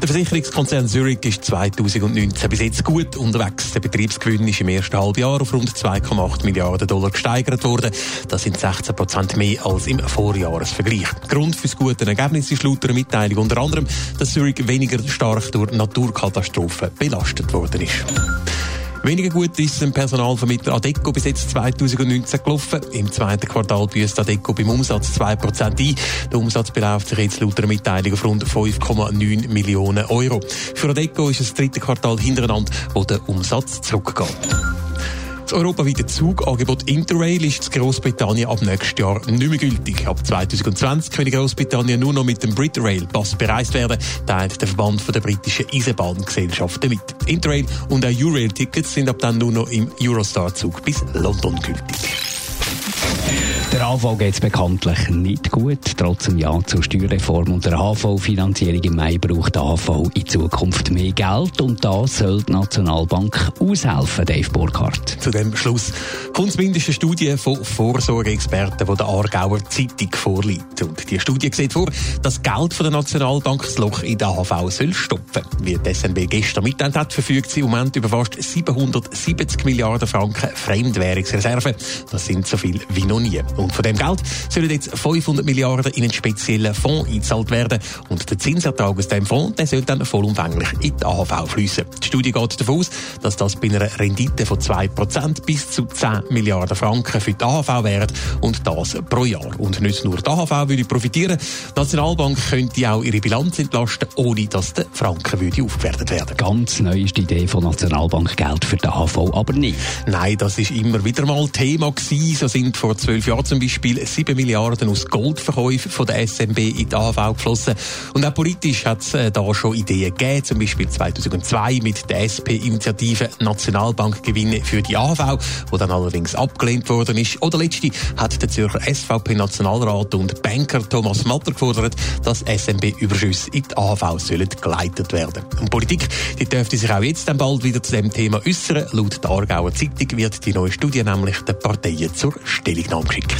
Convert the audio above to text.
Der Versicherungskonzern Zurich ist 2019 bis jetzt gut unterwegs. Der Betriebsgewinn ist im ersten Halbjahr auf rund 2,8 Milliarden Dollar gesteigert worden. Das sind 16 Prozent mehr als im Vorjahresvergleich. Grund für das gute Ergebnis ist laut einer Mitteilung unter anderem, dass Zurich weniger stark durch Naturkatastrophen belastet worden ist. Weniger gut ist im Personalvermittler Adeco bis jetzt 2019 gelaufen. Im zweiten Quartal büßt Adeco beim Umsatz 2% ein. Der Umsatz beläuft sich jetzt laut einer Mitteilung auf rund 5,9 Millionen Euro. Für Adeco ist es das dritte Quartal hintereinander, wo der Umsatz zurückgeht. Das europaweite Zugangebot Interrail ist in Großbritannien ab nächstes Jahr nicht mehr gültig. Ab 2020 kann Großbritannien nur noch mit dem Britrail Pass bereist werden, teilt der Verband der britischen Eisenbahngesellschaften mit. Interrail und auch Eurail-Tickets sind ab dann nur noch im Eurostar-Zug bis London gültig. Der AV geht bekanntlich nicht gut. Trotz dem Ja zur Steuerreform und der HV-Finanzierung im Mai braucht der AV in Zukunft mehr Geld und da soll die Nationalbank aushelfen, Dave Burkhardt. Zu dem Schluss kommt zumindest eine Studie von Vorsorgeexperten, die der Aargauer Zeitung vorliegt. Und die Studie sieht vor, dass Geld von der Nationalbank das Loch in der AHV soll stopfen. Wie die SNB gestern mitteilt hat, verfügt sie im Moment über fast 770 Milliarden Franken Fremdwährungsreserven. Das sind so viel wie noch nie. Und von dem Geld sollen jetzt 500 Milliarden in einen speziellen Fonds eingezahlt werden. Und der Zinsertrag aus diesem Fonds der soll dann vollumfänglich in die AHV fließen. Die Studie geht davon aus, dass das bei einer Rendite von 2% bis zu 10 Milliarden Franken für die AHV wäre und das pro Jahr. Und nicht nur die AHV würde profitieren, die Nationalbank könnte auch ihre Bilanz entlasten, ohne dass der Franken würde aufgewertet werden. Ganz neu ist die Idee von Nationalbank Geld für die AHV aber nicht. Nein, das ist immer wieder mal Thema gewesen. So sind vor zwölf Jahren zum Beispiel 7 Milliarden aus Goldverkäufen von der SMB in die AHV geflossen. Und auch politisch hat es äh, da schon Ideen gegeben, zum Beispiel 2002 mit der SP-Initiative Nationalbankgewinne für die AHV, wo dann allerdings abgelehnt worden ist. Oder letzte hat der Zürcher SVP-Nationalrat und Banker Thomas Matter gefordert, dass SMB-Überschüsse in die AHV sollen geleitet werden. Und Politik, die dürfte sich auch jetzt dann bald wieder zu dem Thema äußern. Laut der Aargauer Zeitung wird die neue Studie nämlich den Parteien zur Stellungnahme geschickt.